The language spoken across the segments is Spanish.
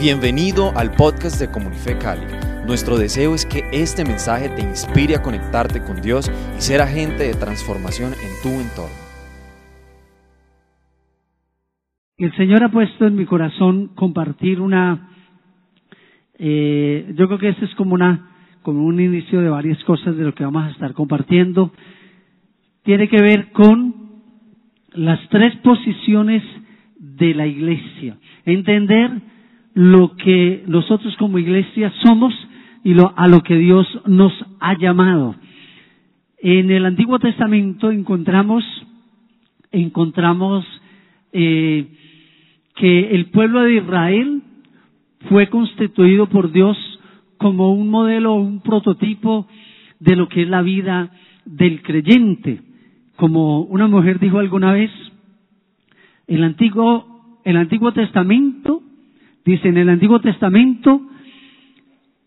Bienvenido al podcast de Comunife Cali. Nuestro deseo es que este mensaje te inspire a conectarte con Dios y ser agente de transformación en tu entorno. El Señor ha puesto en mi corazón compartir una, eh, yo creo que este es como una, como un inicio de varias cosas de lo que vamos a estar compartiendo. Tiene que ver con las tres posiciones de la iglesia. Entender lo que nosotros como iglesia somos y lo, a lo que Dios nos ha llamado. En el Antiguo Testamento encontramos, encontramos eh, que el pueblo de Israel fue constituido por Dios como un modelo, un prototipo de lo que es la vida del creyente. Como una mujer dijo alguna vez, el Antiguo, el Antiguo Testamento, dice en el Antiguo Testamento,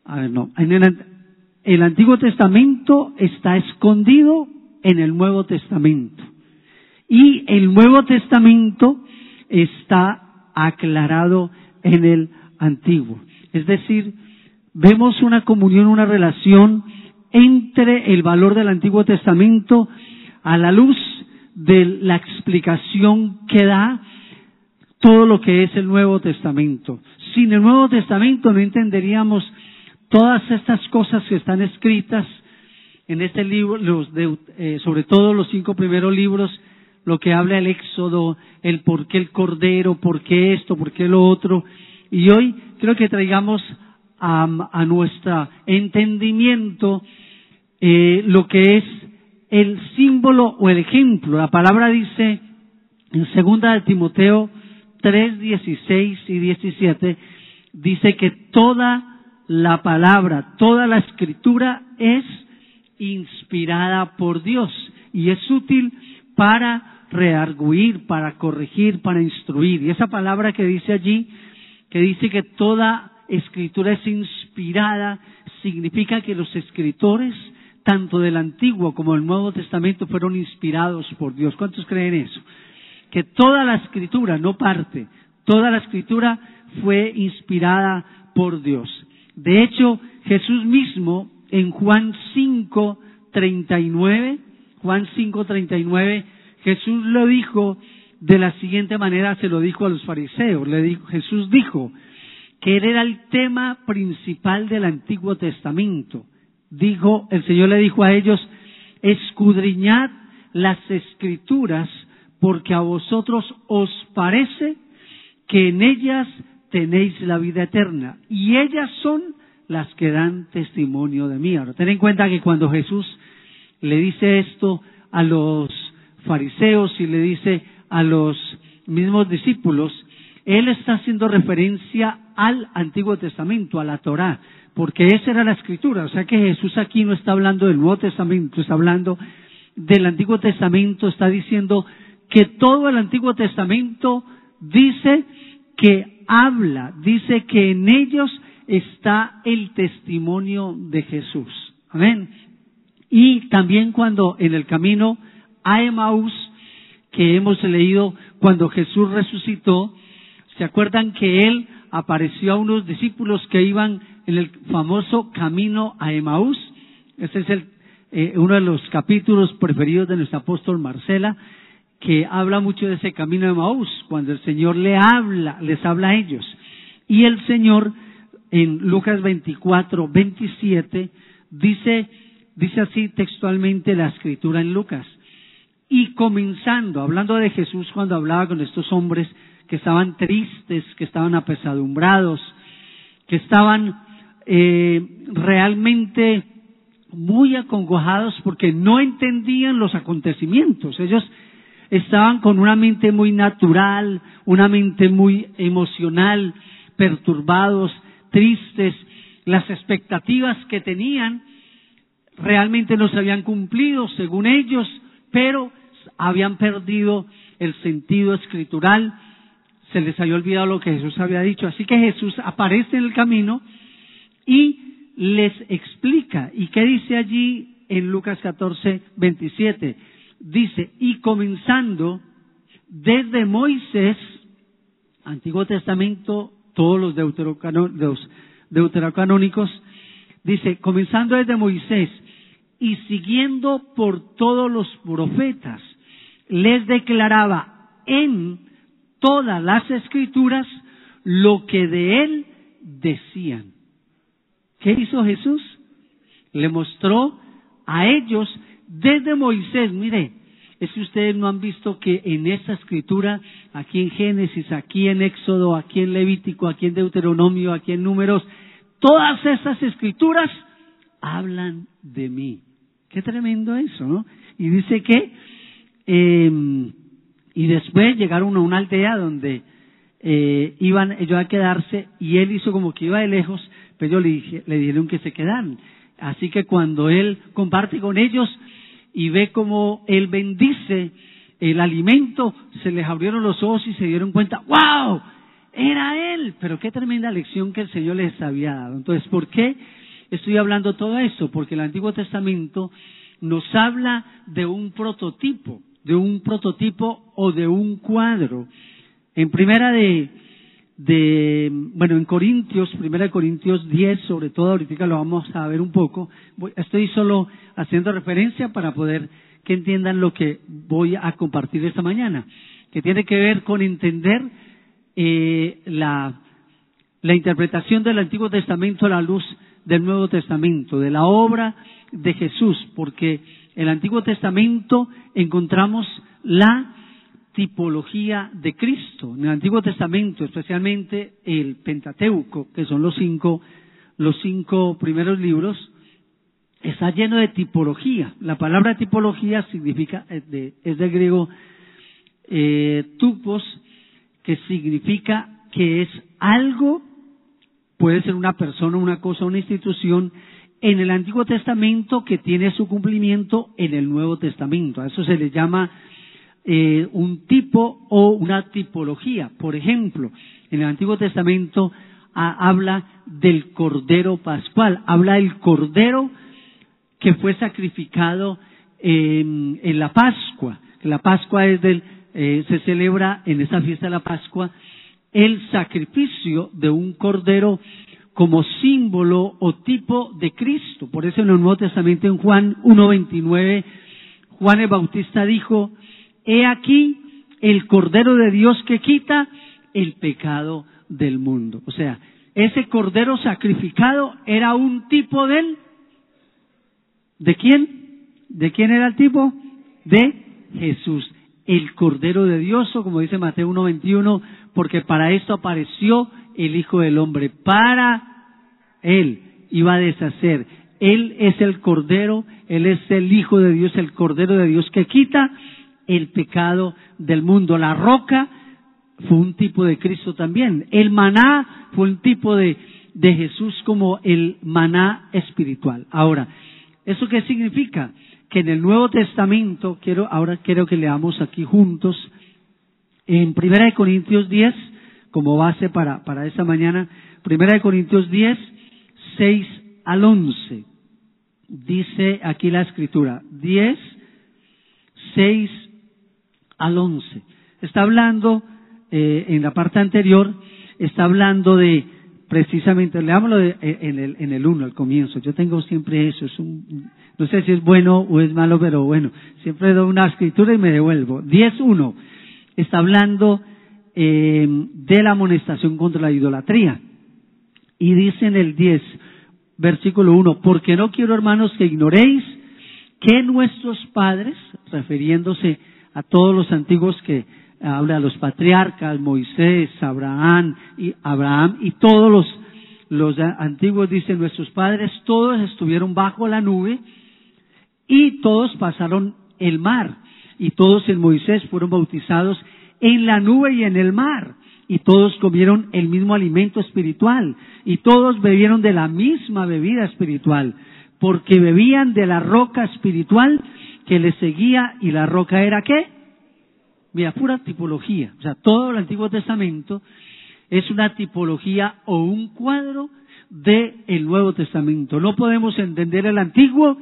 a ver, no, en el, el Antiguo Testamento está escondido en el Nuevo Testamento. Y el Nuevo Testamento está aclarado en el Antiguo. Es decir, vemos una comunión, una relación entre el valor del Antiguo Testamento a la luz de la explicación que da todo lo que es el Nuevo Testamento. Sin el Nuevo Testamento no entenderíamos todas estas cosas que están escritas en este libro, los de, eh, sobre todo los cinco primeros libros, lo que habla el Éxodo, el por qué el Cordero, por qué esto, por qué lo otro. Y hoy creo que traigamos a, a nuestro entendimiento eh, lo que es el símbolo o el ejemplo. La palabra dice en segunda de Timoteo 3, 16 y 17, dice que toda la palabra, toda la escritura es inspirada por Dios y es útil para rearguir, para corregir, para instruir. Y esa palabra que dice allí, que dice que toda escritura es inspirada, significa que los escritores tanto del Antiguo como del Nuevo Testamento fueron inspirados por Dios. ¿Cuántos creen eso? Que toda la escritura, no parte, toda la escritura fue inspirada por Dios. De hecho, Jesús mismo en Juan 5, 39, Juan 5, 39, Jesús lo dijo de la siguiente manera, se lo dijo a los fariseos. Le dijo, Jesús dijo que él era el tema principal del Antiguo Testamento dijo, el Señor le dijo a ellos, escudriñad las escrituras porque a vosotros os parece que en ellas tenéis la vida eterna y ellas son las que dan testimonio de mí. Ahora, ten en cuenta que cuando Jesús le dice esto a los fariseos y le dice a los mismos discípulos, él está haciendo referencia al Antiguo Testamento, a la Torá porque esa era la escritura. O sea que Jesús aquí no está hablando del Nuevo Testamento, está hablando del Antiguo Testamento, está diciendo que todo el Antiguo Testamento dice que habla, dice que en ellos está el testimonio de Jesús. Amén. Y también cuando en el camino a Emaús, que hemos leído cuando Jesús resucitó, ¿se acuerdan que él apareció a unos discípulos que iban en el famoso camino a Emaús. Ese es el, eh, uno de los capítulos preferidos de nuestro apóstol Marcela, que habla mucho de ese camino a Emaús, cuando el Señor le habla, les habla a ellos. Y el Señor, en Lucas 24, 27, dice, dice así textualmente la escritura en Lucas. Y comenzando, hablando de Jesús cuando hablaba con estos hombres que estaban tristes, que estaban apesadumbrados, que estaban eh, realmente muy acongojados porque no entendían los acontecimientos. Ellos estaban con una mente muy natural, una mente muy emocional, perturbados, tristes. Las expectativas que tenían realmente no se habían cumplido según ellos, pero habían perdido el sentido escritural, se les había olvidado lo que Jesús había dicho. Así que Jesús aparece en el camino y les explica. ¿Y qué dice allí en Lucas 14, 27? Dice, y comenzando desde Moisés, Antiguo Testamento, todos los, los deuterocanónicos, dice, comenzando desde Moisés y siguiendo por todos los profetas, les declaraba en todas las escrituras lo que de él decían. ¿Qué hizo Jesús? Le mostró a ellos desde Moisés, mire, es que ustedes no han visto que en esta escritura, aquí en Génesis, aquí en Éxodo, aquí en Levítico, aquí en Deuteronomio, aquí en Números, todas esas escrituras hablan de mí. Qué tremendo eso, ¿no? Y dice que, eh, y después llegaron a una aldea donde eh, iban ellos a quedarse y él hizo como que iba de lejos, pero ellos le, le dijeron que se quedaran. Así que cuando él comparte con ellos y ve como él bendice el alimento, se les abrieron los ojos y se dieron cuenta, ¡wow! Era él. Pero qué tremenda lección que el Señor les había dado. Entonces, ¿por qué estoy hablando todo eso? Porque el Antiguo Testamento nos habla de un prototipo, de un prototipo o de un cuadro. En primera de, de, bueno, en Corintios, primera de Corintios 10, sobre todo, ahorita lo vamos a ver un poco. estoy solo haciendo referencia para poder que entiendan lo que voy a compartir esta mañana, que tiene que ver con entender eh, la, la interpretación del Antiguo Testamento a la luz del Nuevo Testamento, de la obra de Jesús, porque en el Antiguo Testamento encontramos la tipología de Cristo. En el Antiguo Testamento, especialmente el Pentateuco, que son los cinco, los cinco primeros libros, está lleno de tipología. La palabra tipología significa, eh, es del griego eh, tupos, que significa que es algo, puede ser una persona, una cosa, una institución, en el Antiguo Testamento que tiene su cumplimiento en el Nuevo Testamento. A eso se le llama eh, un tipo o una tipología. Por ejemplo, en el Antiguo Testamento habla del Cordero Pascual, habla del Cordero que fue sacrificado en, la Pascua. La Pascua es del, eh, se celebra en esa fiesta de la Pascua el sacrificio de un Cordero como símbolo o tipo de Cristo. Por eso en el Nuevo Testamento, en Juan 1.29, Juan el Bautista dijo, He aquí el Cordero de Dios que quita el pecado del mundo. O sea, ese Cordero sacrificado era un tipo del... ¿De quién? ¿De quién era el tipo? De Jesús, el Cordero de Dios, o como dice Mateo 1.21, porque para esto apareció el Hijo del Hombre, para Él iba a deshacer. Él es el Cordero, Él es el Hijo de Dios, el Cordero de Dios que quita el pecado del mundo. La roca fue un tipo de Cristo también. El maná fue un tipo de, de Jesús como el maná espiritual. Ahora, ¿eso qué significa? Que en el Nuevo Testamento, quiero, ahora quiero que leamos aquí juntos, en Primera de Corintios 10, como base para, para esta mañana, Primera de Corintios 10, 6 al 11. Dice aquí la escritura, 10, 6 al 11. Está hablando, eh, en la parte anterior, está hablando de, precisamente, leámoslo de, eh, en, el, en el 1, al comienzo. Yo tengo siempre eso, es un, no sé si es bueno o es malo, pero bueno, siempre doy una escritura y me devuelvo. 10.1 está hablando eh, de la amonestación contra la idolatría. Y dice en el 10, versículo 1, porque no quiero, hermanos, que ignoréis que nuestros padres, refiriéndose a todos los antiguos que habla a los patriarcas, Moisés, Abraham y Abraham y todos los, los antiguos dicen nuestros padres, todos estuvieron bajo la nube y todos pasaron el mar y todos en Moisés fueron bautizados en la nube y en el mar y todos comieron el mismo alimento espiritual y todos bebieron de la misma bebida espiritual porque bebían de la roca espiritual que le seguía y la roca era qué? Mira, pura tipología. O sea, todo el Antiguo Testamento es una tipología o un cuadro del el Nuevo Testamento. No podemos entender el Antiguo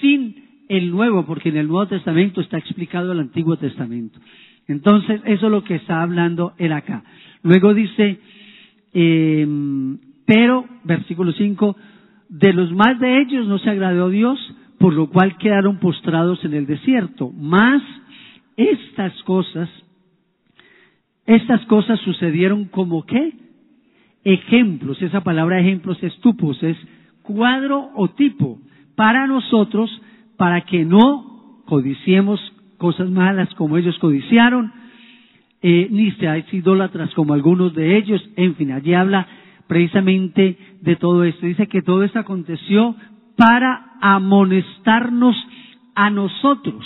sin el Nuevo, porque en el Nuevo Testamento está explicado el Antiguo Testamento. Entonces, eso es lo que está hablando él acá. Luego dice, Eh, pero, versículo 5, de los más de ellos no se agradó Dios, por lo cual quedaron postrados en el desierto. Mas estas cosas, estas cosas sucedieron como qué? Ejemplos. Esa palabra ejemplos es tupos, es cuadro o tipo para nosotros, para que no codiciemos cosas malas como ellos codiciaron, eh, ni seáis idólatras como algunos de ellos. En fin, allí habla precisamente de todo esto. Dice que todo esto aconteció para amonestarnos a nosotros,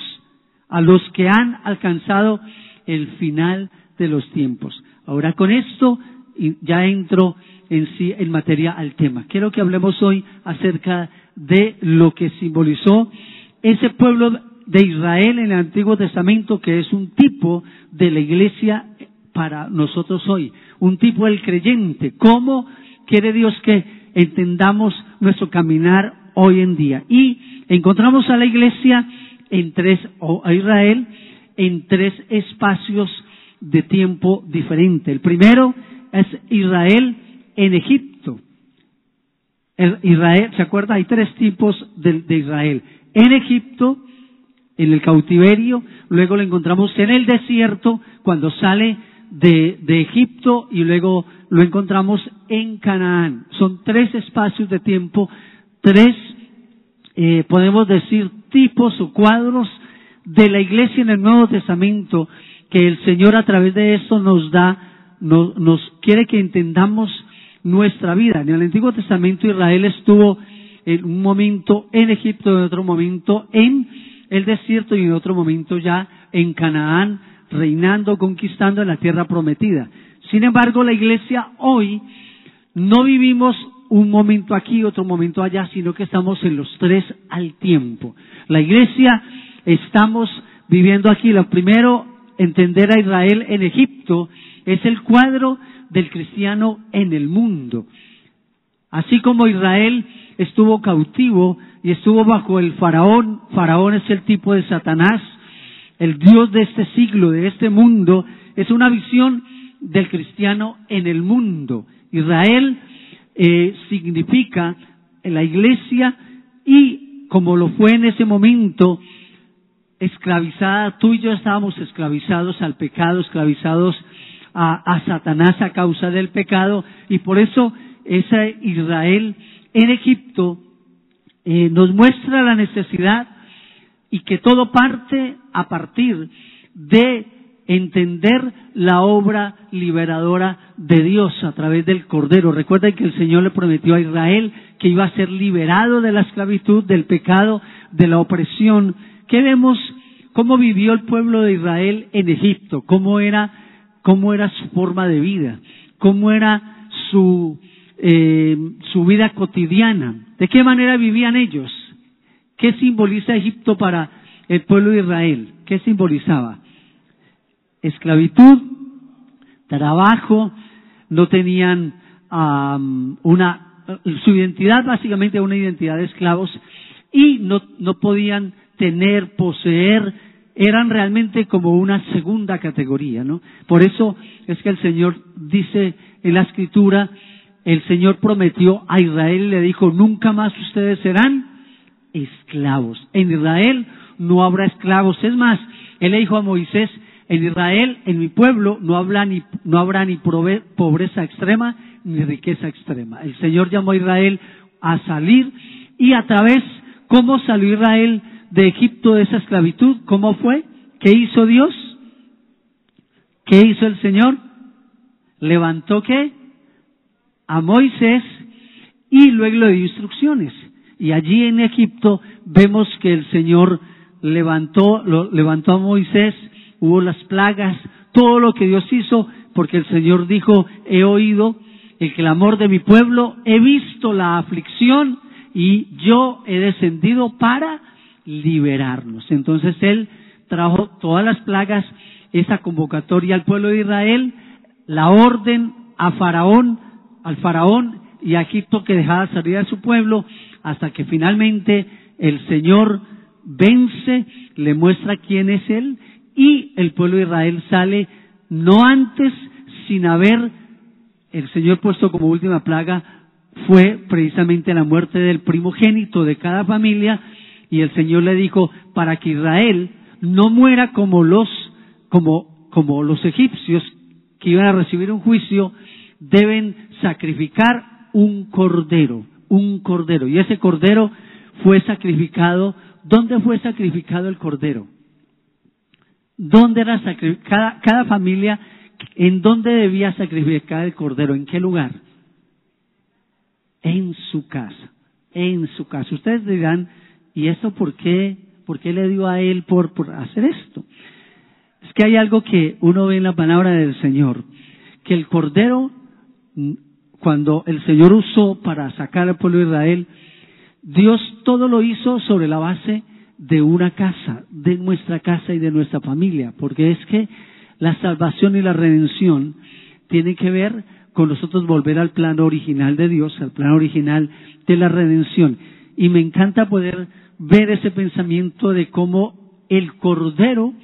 a los que han alcanzado el final de los tiempos. Ahora con esto ya entro en sí en materia al tema. Quiero que hablemos hoy acerca de lo que simbolizó ese pueblo de Israel en el Antiguo Testamento, que es un tipo de la iglesia para nosotros hoy, un tipo del creyente. ¿Cómo quiere Dios que entendamos nuestro caminar hoy en día? Y encontramos a la iglesia en tres, o a Israel, en tres espacios de tiempo diferentes. El primero es Israel en Egipto. Israel, ¿se acuerda? Hay tres tipos de, de Israel. En Egipto, en el cautiverio, luego lo encontramos en el desierto, cuando sale de, Egipto y luego lo encontramos en Canaán. Son tres espacios de tiempo, tres, eh, podemos decir, tipos o cuadros de la iglesia en el Nuevo Testamento que el Señor a través de esto nos da, nos, nos quiere que entendamos nuestra vida. En el Antiguo Testamento Israel estuvo en un momento en Egipto, en otro momento en el desierto y en otro momento ya en Canaán, reinando, conquistando la tierra prometida. Sin embargo, la iglesia hoy no vivimos un momento aquí, otro momento allá, sino que estamos en los tres al tiempo. La iglesia estamos viviendo aquí. Lo primero, entender a Israel en Egipto, es el cuadro del cristiano en el mundo. Así como Israel estuvo cautivo y estuvo bajo el faraón, faraón es el tipo de Satanás, el Dios de este siglo, de este mundo, es una visión del cristiano en el mundo. Israel eh, significa la iglesia y como lo fue en ese momento, esclavizada, tú y yo estábamos esclavizados al pecado, esclavizados a, Satanás a causa del pecado y por eso esa Israel en Egipto eh, nos muestra la necesidad y que todo parte a partir de entender la obra liberadora de Dios a través del Cordero. Recuerden que el Señor le prometió a Israel que iba a ser liberado de la esclavitud, del pecado, de la opresión. ¿Qué vemos? ¿Cómo vivió el pueblo de Israel en Egipto? ¿Cómo era cómo era su forma de vida, cómo era su, eh, su vida cotidiana, de qué manera vivían ellos, qué simboliza Egipto para el pueblo de Israel, qué simbolizaba. Esclavitud, trabajo, no tenían una, su identidad básicamente una identidad de esclavos y no, no podían tener, poseer eran realmente como una segunda categoría, ¿no? Por eso es que el Señor dice en la escritura, el Señor prometió a Israel y le dijo, nunca más ustedes serán esclavos. En Israel no habrá esclavos. Es más, Él le dijo a Moisés, en Israel, en mi pueblo, no, ni, no habrá ni pobreza extrema ni riqueza extrema. El Señor llamó a Israel a salir y a través, ¿cómo salió Israel? de Egipto de esa esclavitud. ¿Cómo fue? ¿Qué hizo Dios? ¿Qué hizo el Señor? Levantó qué? A Moisés y luego le dio instrucciones. Y allí en Egipto vemos que el Señor levantó, lo, levantó a Moisés, hubo las plagas, todo lo que Dios hizo, porque el Señor dijo, he oído el clamor de mi pueblo, he visto la aflicción y yo he descendido para liberarnos. Entonces Él trajo todas las plagas, esa convocatoria al pueblo de Israel, la orden a Faraón, al Faraón y a Egipto que dejaba salir a su pueblo, hasta que finalmente el Señor vence, le muestra quién es Él, y el pueblo de Israel sale no antes sin haber el Señor puesto como última plaga fue precisamente la muerte del primogénito de cada familia y el Señor le dijo para que Israel no muera como los como como los egipcios que iban a recibir un juicio deben sacrificar un cordero, un cordero y ese cordero fue sacrificado ¿Dónde fue sacrificado el cordero? ¿Dónde era sacrificado? Cada, familia, ¿en dónde debía sacrificar el cordero? ¿En qué lugar? En su casa, en su casa. Ustedes dirán, ¿y esto por qué? ¿Por qué le dio a él por, por hacer esto? Es que hay algo que uno ve en la palabra del Señor, que el cordero, cuando el Señor usó para sacar al pueblo de Israel, Dios todo lo hizo sobre la base una casa, de nuestra casa y de nuestra familia, porque es que la salvación y la redención tienen que ver con nosotros volver al plano original de Dios, al plano original de la redención. Y me encanta poder ver ese pensamiento de cómo el cordero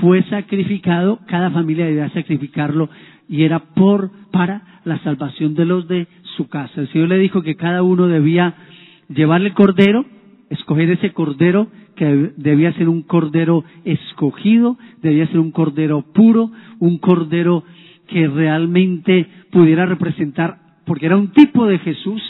fue sacrificado, cada familia debía sacrificarlo y era por para la salvación de los de su casa. El Señor le dijo que cada uno debía llevarle el cordero, escoger ese cordero que debía ser un cordero escogido, debía ser un cordero puro, un cordero que realmente pudiera representar, porque era un tipo de Jesús,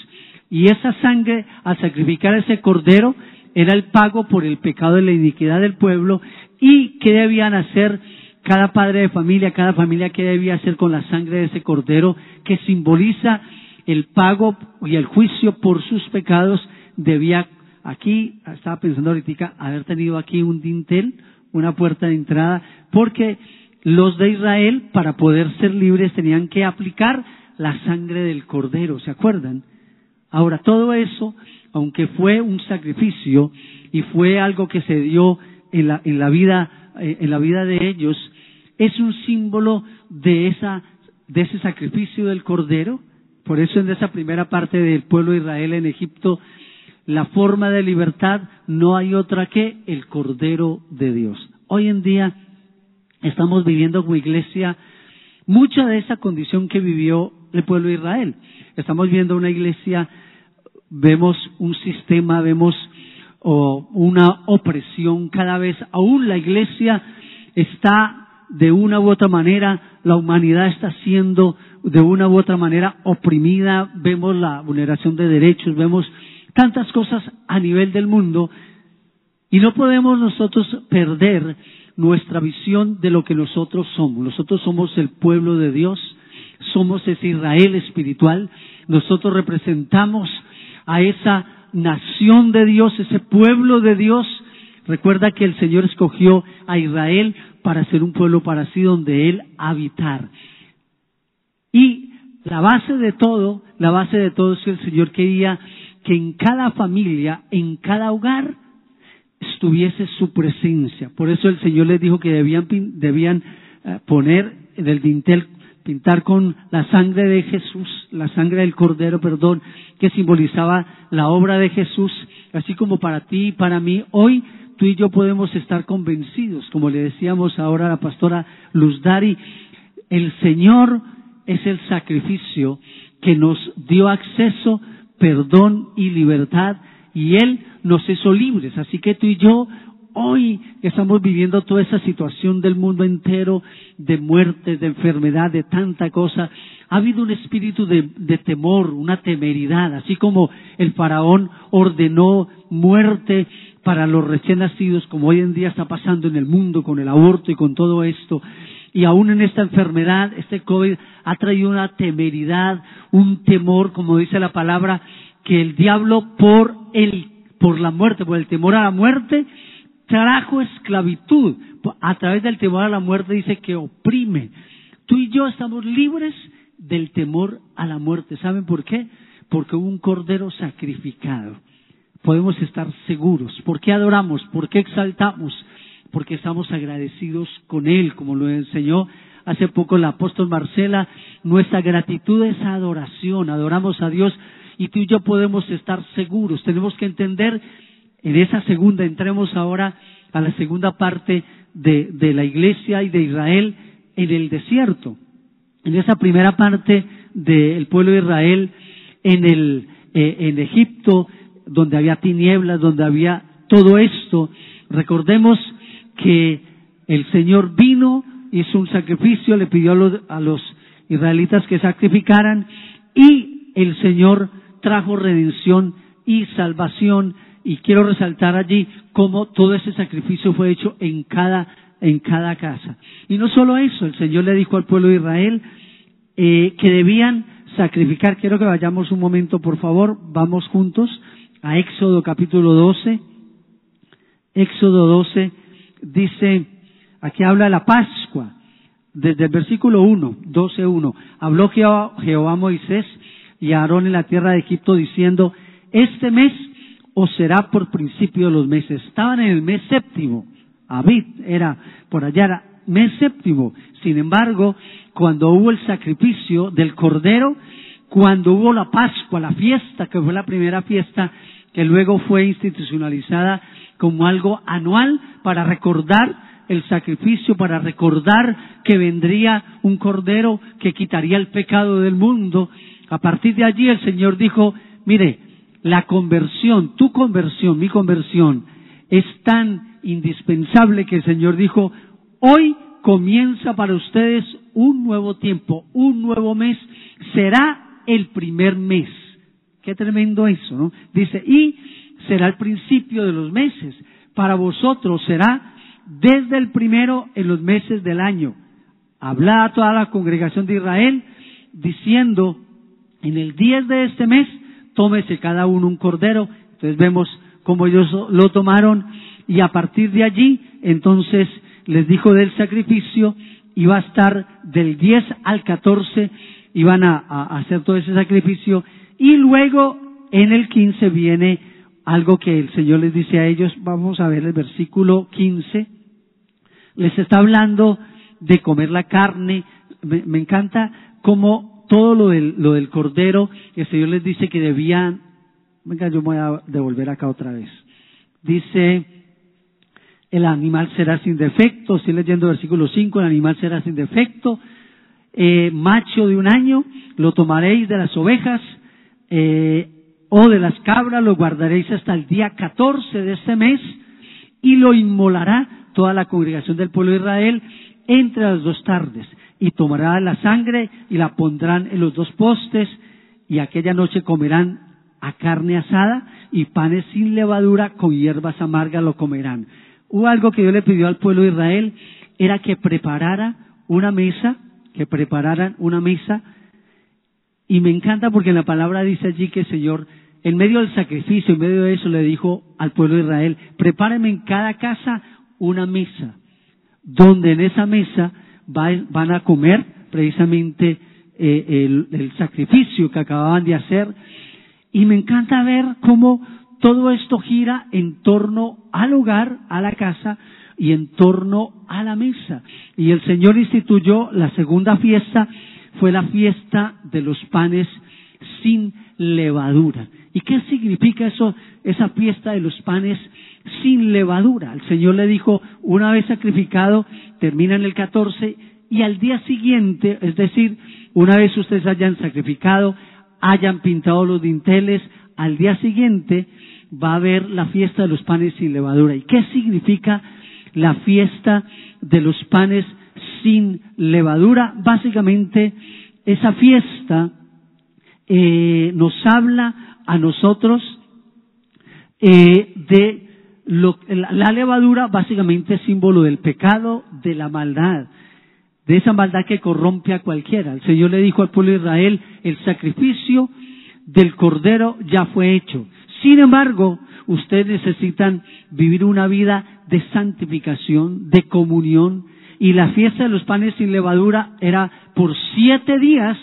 y esa sangre, al sacrificar ese cordero, era el pago por el pecado de la iniquidad del pueblo, y qué debían hacer cada padre de familia, cada familia, qué debía hacer con la sangre de ese cordero, que simboliza el pago y el juicio por sus pecados debía, aquí estaba pensando ahorita, haber tenido aquí un dintel, una puerta de entrada, porque los de Israel, para poder ser libres, tenían que aplicar la sangre del cordero, ¿se acuerdan? Ahora, todo eso, aunque fue un sacrificio y fue algo que se dio en la, en la vida, eh, en la vida de ellos, es un símbolo de esa, de ese sacrificio del cordero, por eso en esa primera parte del pueblo de Israel en Egipto, la forma de libertad no hay otra que el Cordero de Dios. Hoy en día estamos viviendo como iglesia mucha de esa condición que vivió el pueblo de Israel. Estamos viendo una iglesia, vemos un sistema, vemos una opresión cada vez. Aún la iglesia está de una u otra manera, la humanidad está siendo de una u otra manera oprimida, vemos la vulneración de derechos, vemos tantas cosas a nivel del mundo y no podemos nosotros perder nuestra visión de lo que nosotros somos. Nosotros somos el pueblo de Dios, somos ese Israel espiritual, nosotros representamos a esa nación de Dios, ese pueblo de Dios. Recuerda que el Señor escogió a Israel para ser un pueblo para sí donde Él habitar. Y la base de todo, la base de todo es que el Señor quería que en cada familia, en cada hogar, estuviese su presencia. Por eso el Señor les dijo que debían, debían eh, poner en el dintel, pintar con la sangre de Jesús, la sangre del Cordero, perdón, que simbolizaba la obra de Jesús, así como para ti y para mí. Hoy tú y yo podemos estar convencidos, como le decíamos ahora a la pastora Luz Dari, el Señor es el sacrificio que nos dio acceso, perdón y libertad y Él nos hizo libres. Así que tú y yo hoy estamos viviendo toda esa situación del mundo entero, de muerte, de enfermedad, de tanta cosa, ha habido un espíritu de, de, temor, una temeridad, así como el faraón ordenó muerte para los recién nacidos, como hoy en día está pasando en el mundo con el aborto y con todo esto y aún en esta enfermedad, este COVID ha traído una temeridad, un temor, como dice la palabra, que el diablo por el, por la muerte, por el temor a la muerte, trajo esclavitud. A través del temor a la muerte dice que oprime. Tú y yo estamos libres del temor a la muerte. ¿Saben por qué? Porque hubo un cordero sacrificado. Podemos estar seguros. ¿Por qué adoramos? ¿Por qué exaltamos? Porque estamos agradecidos con Él, como lo enseñó hace poco el apóstol Marcela. Nuestra gratitud es adoración, adoramos a Dios y tú y yo podemos estar seguros. Tenemos que entender en esa segunda, entremos ahora a la segunda parte de, la iglesia y de Israel en el desierto. En esa primera parte del pueblo de Israel en, el, eh, en Egipto, donde había tinieblas, donde había todo esto. Recordemos que el Señor vino, hizo un sacrificio, le pidió a los, israelitas que sacrificaran y el Señor trajo redención y salvación y quiero resaltar allí cómo todo ese sacrificio fue hecho en cada, en cada casa. Y no solo eso, el Señor le dijo al pueblo de Israel eh, que debían sacrificar. Quiero que vayamos un momento, por favor, vamos juntos a Éxodo capítulo 12. Éxodo 12 dice, aquí habla la Pascua, desde el versículo 1, 12.1, habló Jehová, Jehová Moisés y Aarón en la tierra de Egipto diciendo, este mes o será por principio de los meses. Estaban en el mes séptimo. Abid era, por allá era mes séptimo. Sin embargo, cuando hubo el sacrificio del cordero, cuando hubo la Pascua, la fiesta, que fue la primera fiesta, que luego fue institucionalizada como algo anual para recordar el sacrificio, para recordar que vendría un cordero que quitaría el pecado del mundo. A partir de allí el Señor dijo, mire, la conversión, tu conversión, mi conversión, es tan indispensable que el Señor dijo, hoy comienza para ustedes un nuevo tiempo, un nuevo mes, será el primer mes. Qué tremendo eso, ¿no? Dice, y será el principio de los meses. Para vosotros será desde el primero en los meses del año. Habla a toda la congregación de Israel diciendo, en el 10 de este mes tómese cada uno un cordero. Entonces vemos cómo ellos lo tomaron y a partir de allí, entonces les dijo del sacrificio, iba a estar del 10 al 14, iban a, a hacer todo ese sacrificio y luego en el 15 viene algo que el Señor les dice a ellos, vamos a ver el versículo 15, les está hablando de comer la carne, me, me encanta cómo todo lo del, lo del cordero, el Señor les dice que debían, venga, yo voy a devolver acá otra vez. Dice, el animal será sin defecto, estoy leyendo versículo 5, el animal será sin defecto, eh, macho de un año, lo tomaréis de las ovejas. Eh, o de las cabras, lo guardaréis hasta el día 14 de este mes y lo inmolará toda la congregación del pueblo de Israel entre las dos tardes y tomará la sangre y la pondrán en los dos postes y aquella noche comerán a carne asada y panes sin levadura con hierbas amargas lo comerán. Hubo algo que Dios le pidió al pueblo de Israel, era que preparara una mesa, que prepararan una mesa, y me encanta porque la palabra dice allí que el Señor, en medio del sacrificio, en medio de eso, le dijo al pueblo de Israel, prepárenme en cada casa una mesa, donde en esa mesa van a comer precisamente eh, el, sacrificio que acababan de hacer. Y me encanta ver cómo todo esto gira en torno al hogar, a la casa y en torno a la mesa. Y el Señor instituyó la segunda fiesta, fue la fiesta de los panes sin levadura. ¿Y qué significa eso, esa fiesta de los panes sin levadura? El Señor le dijo, una vez sacrificado, termina en el 14 y al día siguiente, es decir, una vez ustedes hayan sacrificado, hayan pintado los dinteles, al día siguiente va a haber la fiesta de los panes sin levadura. ¿Y qué significa la fiesta de los panes sin levadura? Básicamente, esa fiesta eh, nos habla a nosotros eh, de la levadura, básicamente es símbolo del pecado, de la maldad de esa maldad que corrompe a cualquiera. El Señor le dijo al pueblo de Israel, el sacrificio del cordero ya fue hecho. Sin embargo, ustedes necesitan vivir una vida de santificación, de comunión, y la fiesta de los panes sin levadura era por siete días,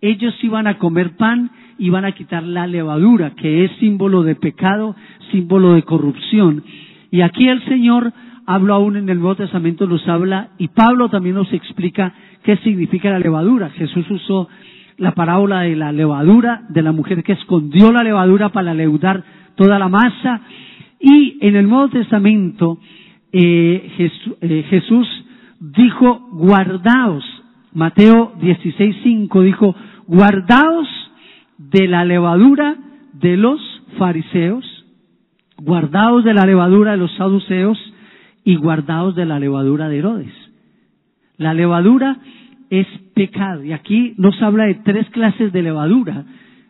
ellos iban a comer pan iban a quitar la levadura, que es símbolo de pecado, símbolo de corrupción. Y aquí el Señor hablo aún en el Nuevo Testamento, nos habla, y Pablo también nos explica qué significa la levadura. Jesús usó la parábola de la levadura, de la mujer que escondió la levadura para leudar toda la masa. Y en el Nuevo Testamento eh, eh, Jesús, dijo, guardaos. Mateo 16.5 dijo, guardaos de la levadura de los fariseos, guardaos de la levadura de los saduceos y guardaos de la levadura de Herodes. La levadura es pecado. Y aquí nos habla de tres clases de levadura,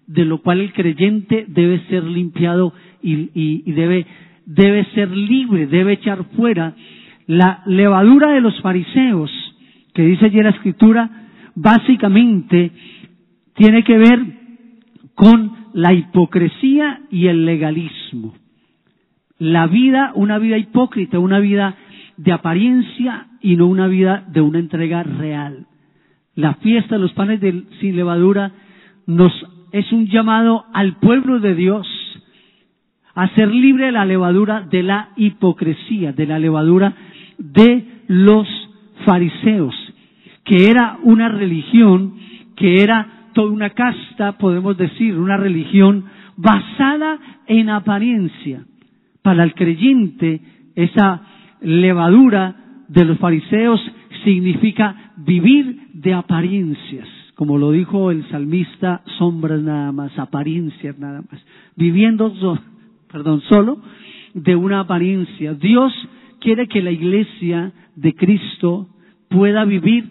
de lo cual el creyente debe ser limpiado y, debe, debe ser libre, debe echar fuera. La levadura de los fariseos, que dice allí la escritura, básicamente tiene que ver con la hipocresía y el legalismo. La vida, una vida hipócrita, una vida de apariencia y no una vida de una entrega real. La fiesta de los panes sin levadura nos es un llamado al pueblo de Dios a ser libre de la levadura de la hipocresía, de la levadura de los fariseos, que era una religión, que era toda una casta, podemos decir, una religión basada en apariencia. Para el creyente, esa levadura de los fariseos significa vivir de apariencias. Como lo dijo el salmista, sombras nada más, apariencias nada más. Viviendo, perdón, solo de una apariencia. Dios quiere que la iglesia de Cristo pueda vivir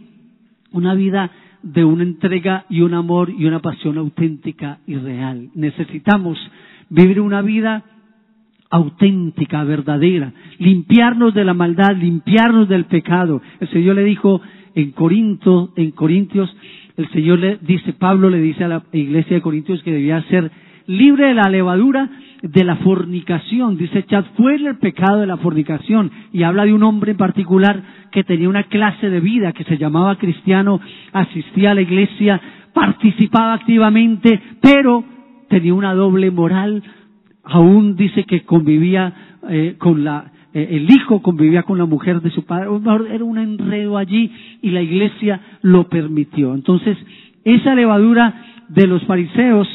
una vida de una entrega y un amor y una pasión auténtica y real. Necesitamos vivir una vida auténtica, verdadera, limpiarnos de la maldad, limpiarnos del pecado. El Señor le dijo en Corinto, en Corintios, el Señor le dice, Pablo le dice a la iglesia de Corintios que debía ser libre de la levadura de la fornicación. Dice, echad fuera el pecado de la fornicación. Y habla de un hombre en particular que tenía una clase de vida que se llamaba cristiano, asistía a la iglesia, participaba activamente, pero tenía una doble moral. Aún dice que convivía eh, con la, eh, el hijo convivía con la mujer de su padre. Era un enredo allí y la iglesia lo permitió. Entonces, esa levadura de los fariseos,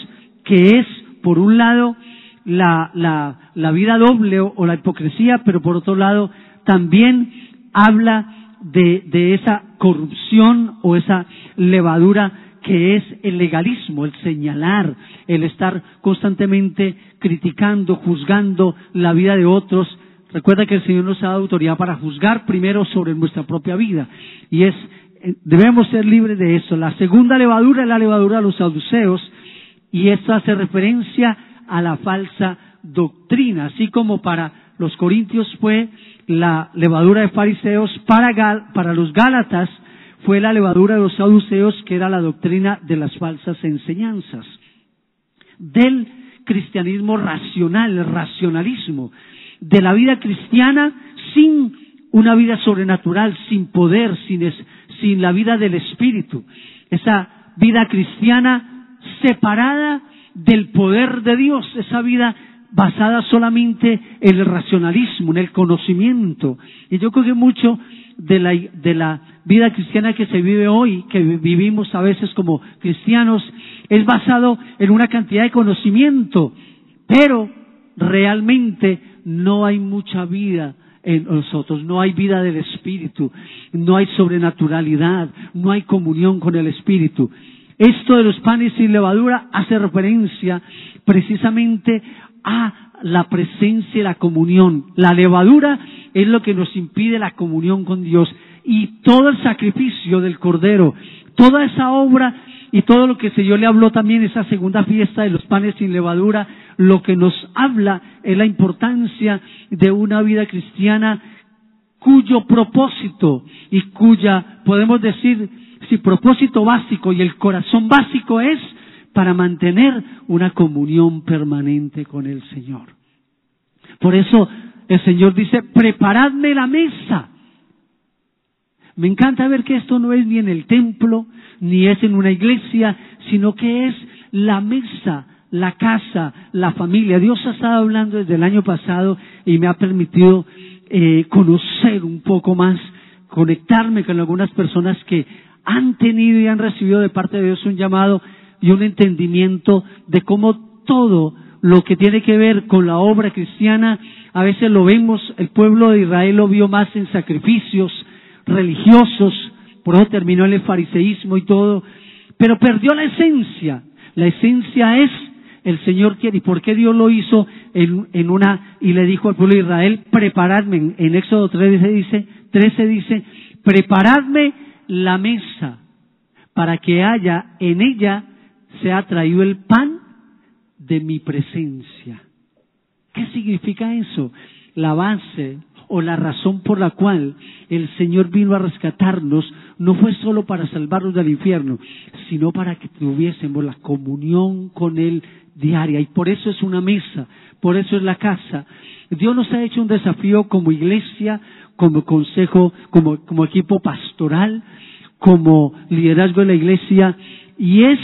que es, por un lado, la, la, la vida doble o, la hipocresía, pero por otro lado, también habla de, de esa corrupción o esa levadura que es el legalismo, el señalar, el estar constantemente criticando, juzgando la vida de otros. Recuerda que el Señor nos ha dado autoridad para juzgar primero sobre nuestra propia vida. Y es, eh, debemos ser libres de eso. La segunda levadura es la levadura de los saduceos. Y esto hace referencia a la falsa doctrina, así como para los corintios fue la levadura de fariseos, para, los gálatas fue la levadura de los saduceos, que era la doctrina de las falsas enseñanzas. Del cristianismo racional, el racionalismo, de la vida cristiana sin una vida sobrenatural, sin poder, sin, sin la vida del Espíritu. Esa vida cristiana separada del poder de Dios, esa vida basada solamente en el racionalismo, en el conocimiento. Y yo creo que mucho de la, de la vida cristiana que se vive hoy, que vivimos a veces como cristianos, es basado en una cantidad de conocimiento, pero realmente no hay mucha vida en nosotros, no hay vida del Espíritu, no hay sobrenaturalidad, no hay comunión con el Espíritu. Esto de los panes sin levadura hace referencia precisamente a la presencia y la comunión. La levadura es lo que nos impide la comunión con Dios. Y todo el sacrificio del Cordero, toda esa obra y todo lo que el Señor le habló también esa segunda fiesta de los panes sin levadura, lo que nos habla es la importancia de una vida cristiana cuyo propósito y cuya, podemos decir, si propósito básico y el corazón básico es para mantener una comunión permanente con el Señor. Por eso el Señor dice, preparadme la mesa. Me encanta ver que esto no es ni en el templo, ni es en una iglesia, sino que es la mesa, la casa, la familia. Dios ha estado hablando desde el año pasado y me ha permitido eh, conocer un poco más, conectarme con algunas personas que han tenido y han recibido de parte de Dios un llamado y un entendimiento de cómo todo lo que tiene que ver con la obra cristiana, a veces lo vemos, el pueblo de Israel lo vio más en sacrificios religiosos, por eso terminó el fariseísmo y todo, pero perdió la esencia. La esencia es el Señor quiere. ¿Y por qué Dios lo hizo en, una, y le dijo al pueblo de Israel, preparadme, en, Éxodo 13 dice, 13 dice, preparadme la mesa para que haya en ella se ha traído el pan de mi presencia. ¿Qué significa eso? La base o la razón por la cual el Señor vino a rescatarnos no fue solo para salvarnos del infierno, sino para que tuviésemos la comunión con Él diaria. Y por eso es una mesa, por eso es la casa. Dios nos ha hecho un desafío como iglesia, como consejo, como, equipo pastoral, como liderazgo de la iglesia, y es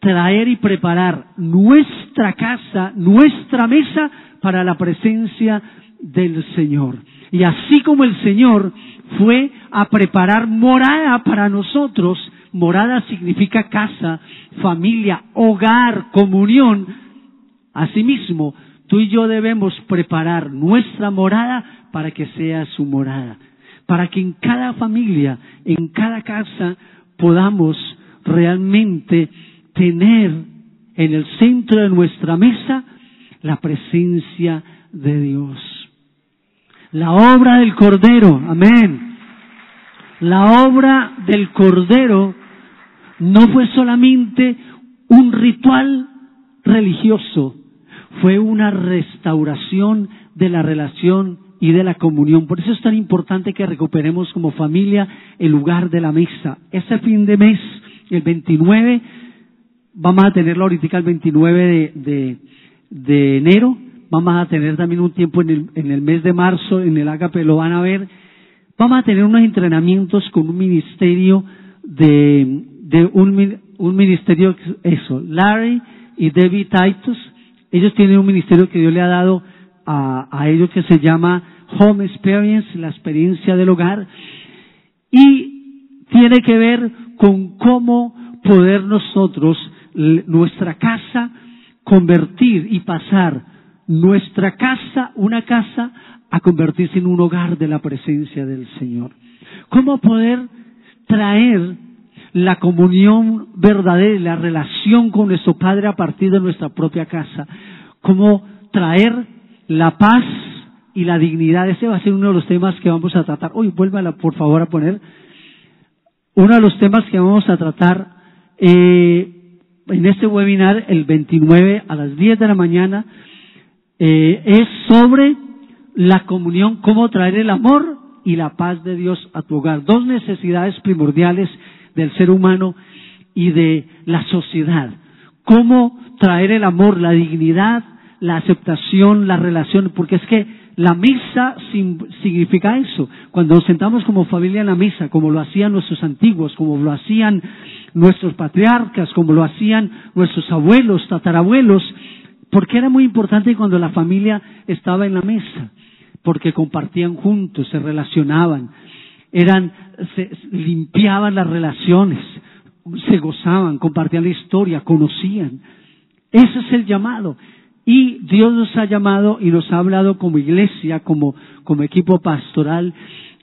traer y preparar nuestra casa, nuestra mesa para la presencia del Señor. Y así como el Señor fue a preparar morada para nosotros, morada significa casa, familia, hogar, comunión, asimismo, tú y yo debemos preparar nuestra morada para que sea su morada, para que en cada familia, en cada casa, podamos realmente tener en el centro de nuestra mesa la presencia de Dios. La obra del Cordero, amén. La obra del Cordero no fue solamente un ritual religioso, fue una restauración de la relación y de la comunión. Por eso es tan importante que recuperemos como familia el lugar de la mesa. Ese fin de mes, el 29, vamos a tenerlo ahorita el 29 de, de, enero, vamos a tener también un tiempo en el, en el mes de marzo, en el Agape lo van a ver, vamos a tener unos entrenamientos con un ministerio de, de un, un ministerio, eso, Larry y Debbie Titus, ellos tienen un ministerio que Dios le ha dado a, ellos que se llama Home Experience, la experiencia del hogar, y tiene que ver con cómo poder nosotros nuestra casa, convertir y pasar nuestra casa, una casa, a convertirse en un hogar de la presencia del Señor. ¿Cómo poder traer la comunión verdadera, la relación con nuestro Padre a partir de nuestra propia casa? ¿Cómo traer la paz y la dignidad? Ese va a ser uno de los temas que vamos a tratar. Hoy, vuélvala por favor a poner. Uno de los temas que vamos a tratar eh, en este webinar el 29 a las 10 de la mañana eh, es sobre la comunión, cómo traer el amor y la paz de Dios a tu hogar. Dos necesidades primordiales del ser humano y de la sociedad. Cómo traer el amor, la dignidad, la aceptación, la relación, porque es que la misa significa eso. Cuando nos sentamos como familia en la misa, como lo hacían nuestros antiguos, como lo hacían nuestros patriarcas, como lo hacían nuestros abuelos, tatarabuelos, porque era muy importante cuando la familia estaba en la mesa, porque compartían juntos, se relacionaban, eran, se limpiaban las relaciones, se gozaban, compartían la historia, conocían. Ese es el llamado. Y Dios nos ha llamado y nos ha hablado como iglesia, como, equipo pastoral,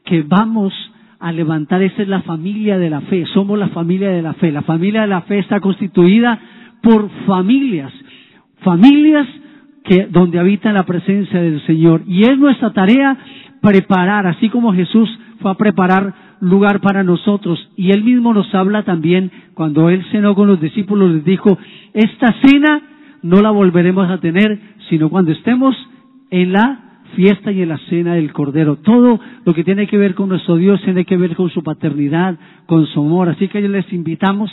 que vamos a levantar, esa es la familia de la fe, somos la familia de la fe. La familia de la fe está constituida por familias, familias que, donde habita la presencia del Señor. Y es nuestra tarea preparar, así como Jesús fue a preparar lugar para nosotros. Y él mismo nos habla también, cuando él cenó con los discípulos, les dijo, esta cena no la volveremos a tener, sino cuando estemos en la fiesta y en la cena del Cordero. Todo lo que tiene que ver con nuestro Dios tiene que ver con su paternidad, con su amor. Así que les invitamos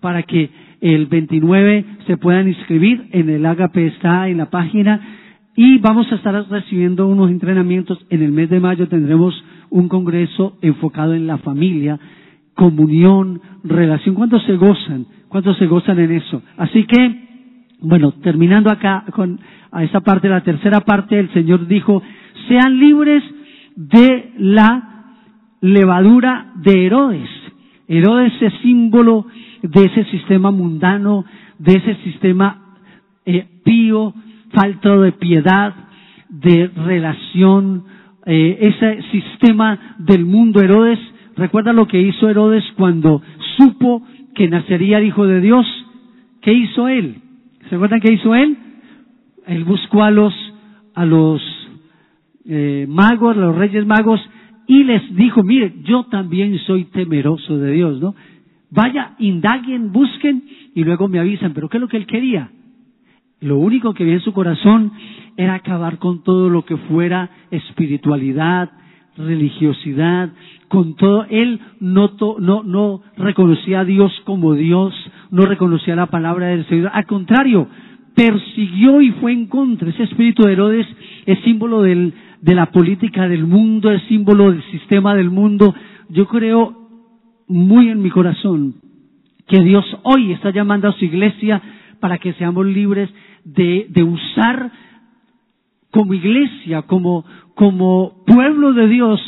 para que el 29 se puedan inscribir en el Agape, está en la página. Y vamos a estar recibiendo unos entrenamientos. En el mes de mayo tendremos un congreso enfocado en la familia, comunión, relación. ¿Cuántos se gozan? ¿Cuántos se gozan en eso? Así que, bueno, terminando acá con a esa parte, la tercera parte, el Señor dijo, sean libres de la levadura de Herodes. Herodes es símbolo de ese sistema mundano, de ese sistema eh, pío, falto de piedad, de relación, eh, ese sistema del mundo Herodes. Recuerda lo que hizo Herodes cuando supo que nacería el Hijo de Dios, ¿qué hizo él? ¿Se acuerdan qué hizo él? Él buscó a los, a los eh, magos, a los reyes magos, y les dijo, mire, yo también soy temeroso de Dios, ¿no? Vaya, indaguen, busquen y luego me avisan. Pero ¿qué es lo que él quería? Lo único que había en su corazón era acabar con todo lo que fuera espiritualidad, religiosidad, con todo. Él no, no, no reconocía a Dios como Dios, no reconocía la palabra del Señor. Al contrario, persiguió y fue en contra. Ese espíritu de Herodes es símbolo de la política del mundo, es símbolo del sistema del mundo. Yo creo muy en mi corazón que Dios hoy está llamando a su iglesia para que seamos libres de, de usar como iglesia, como, como pueblo de Dios,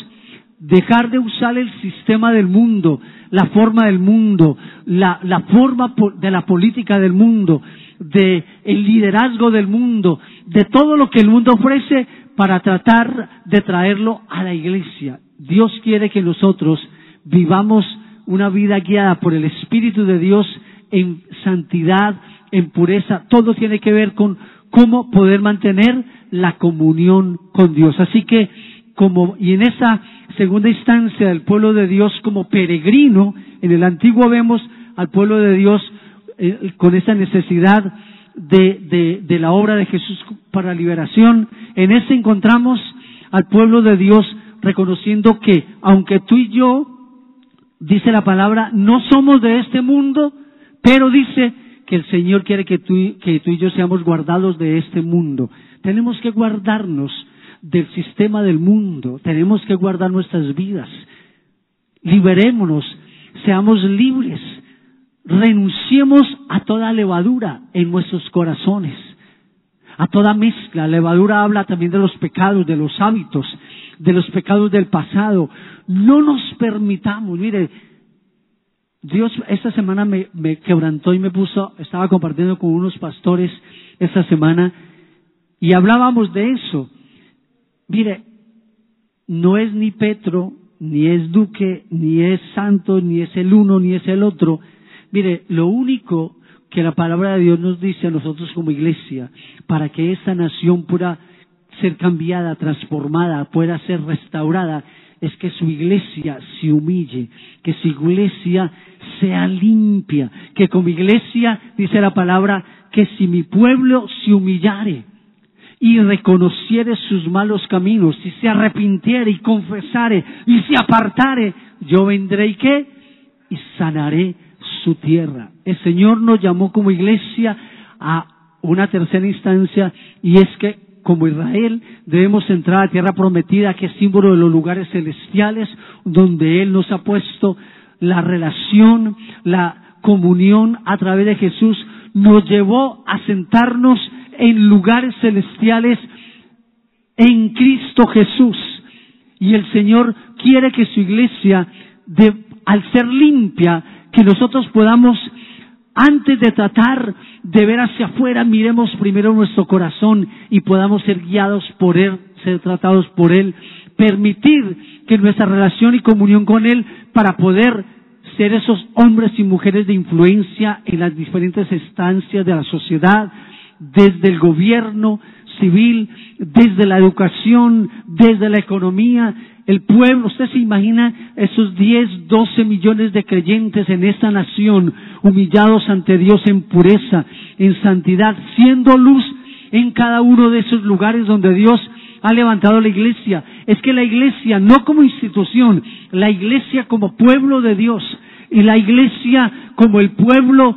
dejar de usar el sistema del mundo, la forma del mundo, la, la forma de la política del mundo, de el liderazgo del mundo, de todo lo que el mundo ofrece para tratar de traerlo a la iglesia. Dios quiere que nosotros vivamos una vida guiada por el Espíritu de Dios en santidad, en pureza. Todo tiene que ver con cómo poder mantener la comunión con Dios. Así que, como, y en esa segunda instancia del pueblo de Dios como peregrino, en el antiguo vemos al pueblo de Dios eh, con esa necesidad de, de, de la obra de Jesús para liberación. En ese encontramos al pueblo de Dios reconociendo que aunque tú y yo dice la palabra, no somos de este mundo, pero dice que el Señor quiere que tú, que tú y yo seamos guardados de este mundo. Tenemos que guardarnos del sistema del mundo, tenemos que guardar nuestras vidas. Liberémonos, seamos libres, renunciemos a toda levadura en nuestros corazones, a toda mezcla. La levadura habla también de los pecados, de los hábitos, de los pecados del pasado. No nos permitamos, mire, Dios esta semana me, quebrantó y me puso, estaba compartiendo con unos pastores esta semana y hablábamos de eso. Mire, no es ni Petro, ni es Duque, ni es Santo, ni es el uno, ni es el otro. Mire, lo único que la palabra de Dios nos dice a nosotros como iglesia, para que esta nación pueda ser cambiada, transformada, pueda ser restaurada, es que su iglesia se humille, que su iglesia sea limpia, que como iglesia, dice la palabra, que si mi pueblo se humillare y reconociere sus malos caminos, y se arrepintiere y confesare y se apartare, yo vendré y qué? Y sanaré su tierra. El Señor nos llamó como iglesia a una tercera instancia y es que como Israel debemos entrar a tierra prometida que es símbolo de los lugares celestiales donde Él nos ha puesto la relación, la comunión a través de Jesús nos llevó a sentarnos en lugares celestiales en Cristo Jesús. Y el Señor quiere que su iglesia, al ser limpia, que nosotros podamos, antes de tratar de ver hacia afuera, miremos primero nuestro corazón y podamos ser guiados por Él, ser tratados por Él, permitir que nuestra relación y comunión con Él para poder ser esos hombres y mujeres de influencia en las diferentes estancias de la sociedad, desde el gobierno civil, desde la educación, desde la economía, el pueblo, usted se imagina esos 10, 12 millones de creyentes en esta nación, humillados ante Dios en pureza, en santidad, siendo luz en cada uno de esos lugares donde Dios ha levantado la iglesia. Es que la iglesia, no como institución, la iglesia como pueblo de Dios y la iglesia como el pueblo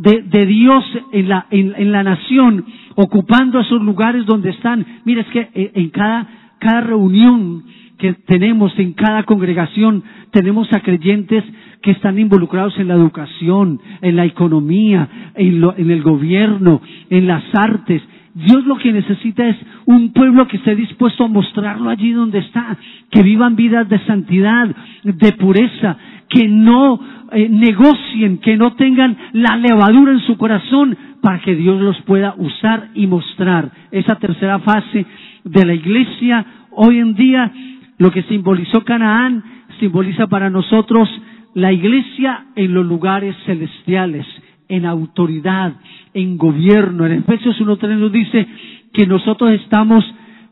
de, Dios en la, en la nación, ocupando esos lugares donde están. Mira, es que eh, en cada, cada reunión que tenemos en cada congregación, tenemos a creyentes que están involucrados en la educación, en la economía, en, en, el gobierno, en las artes. Dios lo que necesita es un pueblo que esté dispuesto a mostrarlo allí donde está, que vivan vidas de santidad, de pureza, que no eh, negocien, que no tengan la levadura en su corazón para que Dios los pueda usar y mostrar. Esa tercera fase de la iglesia hoy en día lo que simbolizó Canaán simboliza para nosotros la iglesia en los lugares celestiales, en autoridad, en gobierno. En Efesios 1.3 nos dice que nosotros estamos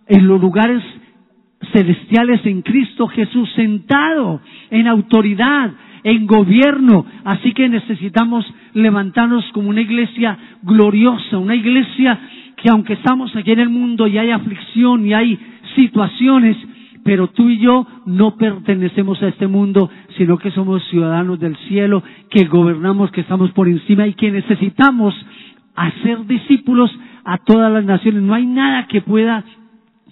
en los lugares celestiales en Cristo Jesús, sentado en autoridad, en gobierno. Así que necesitamos levantarnos como una iglesia gloriosa, una iglesia que aunque estamos aquí en el mundo y hay aflicción y hay situaciones, pero tú y yo no pertenecemos a este mundo, sino que somos ciudadanos del cielo, que gobernamos, que estamos por encima y que necesitamos hacer discípulos a todas las naciones. No hay nada que pueda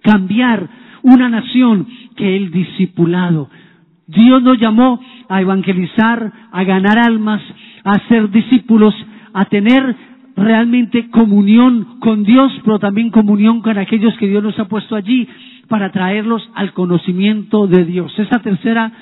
cambiar una nación que el discipulado. Dios nos llamó a evangelizar, a ganar almas, a ser discípulos, a tener realmente comunión con Dios, pero también comunión con aquellos que Dios nos ha puesto allí para traerlos al conocimiento de Dios. Esa tercera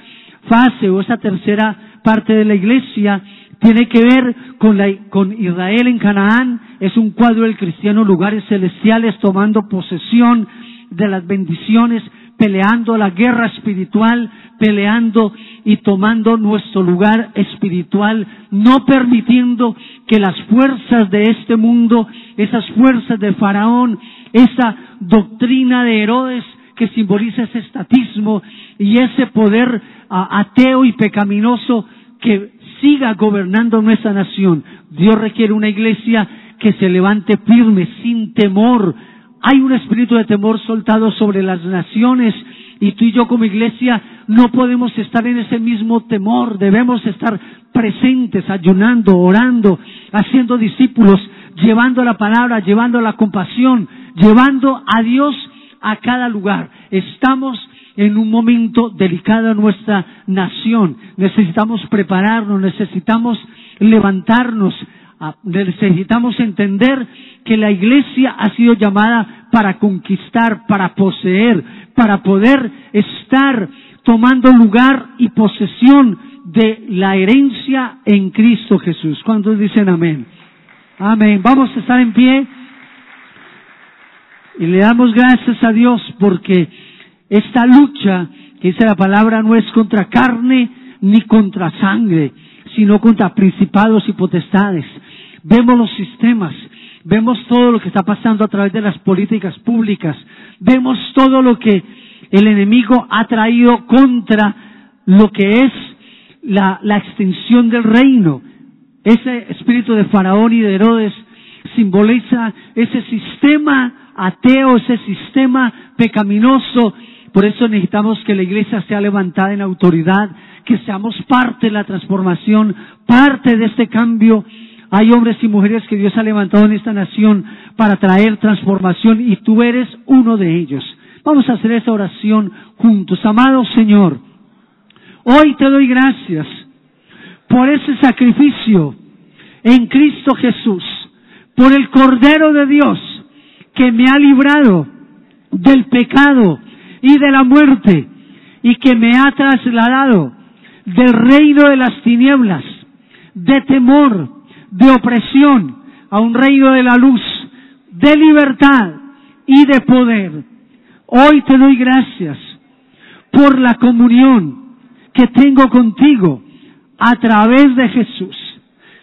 fase o esa tercera parte de la iglesia tiene que ver con, la, con Israel en Canaán, es un cuadro del cristiano, lugares celestiales tomando posesión de las bendiciones, peleando la guerra espiritual, peleando y tomando nuestro lugar espiritual, no permitiendo que las fuerzas de este mundo, esas fuerzas de Faraón, esa doctrina de Herodes que simboliza ese estatismo y ese poder ateo y pecaminoso que siga gobernando nuestra nación. Dios requiere una iglesia que se levante firme, sin temor, hay un espíritu de temor soltado sobre las naciones y tú y yo como iglesia no podemos estar en ese mismo temor, debemos estar presentes, ayunando, orando, haciendo discípulos, llevando la palabra, llevando la compasión, llevando a Dios a cada lugar. Estamos en un momento delicado en nuestra nación. Necesitamos prepararnos, necesitamos levantarnos, necesitamos entender que la iglesia ha sido llamada para conquistar, para poseer, para poder estar tomando lugar y posesión de la herencia en Cristo Jesús. ¿Cuántos dicen amén? Amén. Vamos a estar en pie y le damos gracias a Dios porque esta lucha, que dice la palabra, no es contra carne ni contra sangre, sino contra principados y potestades. Vemos los sistemas, vemos todo lo que está pasando a través de las políticas públicas, vemos todo lo que el enemigo ha traído contra lo que es la, la extensión del reino. Ese espíritu de Faraón y de Herodes simboliza ese sistema ateo, ese sistema pecaminoso. Por eso necesitamos que la iglesia sea levantada en autoridad, que seamos parte de la transformación, parte de este cambio hay hombres y mujeres que Dios ha levantado en esta nación para traer transformación y tú eres uno de ellos. Vamos a hacer esta oración juntos. Amado Señor, hoy te doy gracias por ese sacrificio en Cristo Jesús, por el Cordero de Dios que me ha librado del pecado y de la muerte y que me ha trasladado del reino de las tinieblas, de temor, de opresión a un reino de la luz, de libertad y de poder. Hoy te doy gracias por la comunión que tengo contigo a través de Jesús.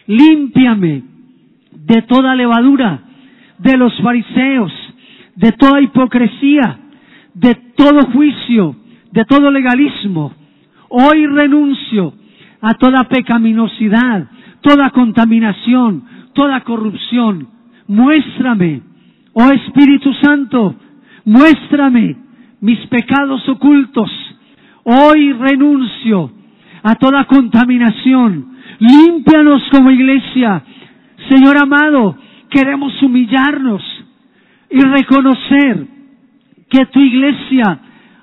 Límpiame de toda levadura, de los fariseos, de toda hipocresía, de todo juicio, de todo legalismo. Hoy renuncio a toda pecaminosidad, toda contaminación, toda corrupción. Muéstrame, oh Espíritu Santo, muéstrame mis pecados ocultos. Hoy renuncio a toda contaminación. Límpianos como iglesia. Señor amado, queremos humillarnos y reconocer que tu iglesia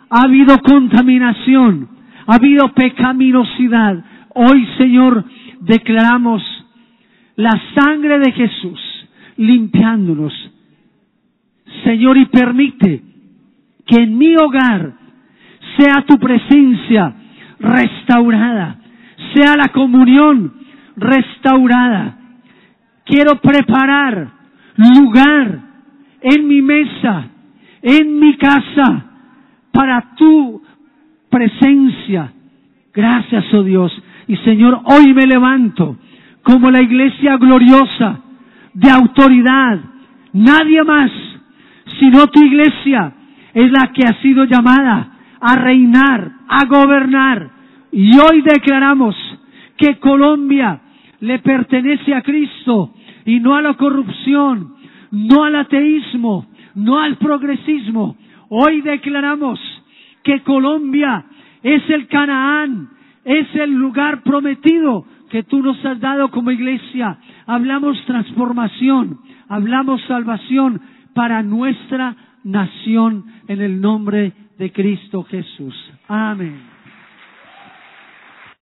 ha habido contaminación, ha habido pecaminosidad. Hoy, Señor, declaramos la sangre de Jesús limpiándonos. Señor, y permite que en mi hogar sea tu presencia restaurada, sea la comunión restaurada. Quiero preparar lugar en mi mesa, en mi casa, para tu presencia. Gracias, oh Dios. Y Señor, hoy me levanto como la iglesia gloriosa, de autoridad. Nadie más, sino tu iglesia, es la que ha sido llamada a reinar, a gobernar. Y hoy declaramos que Colombia le pertenece a Cristo y no a la corrupción, no al ateísmo, no al progresismo. Hoy declaramos que Colombia es el Canaán, es el lugar prometido que tú nos has dado como iglesia. Hablamos transformación, hablamos salvación para nuestra nación en el nombre de Cristo Jesús. Amén.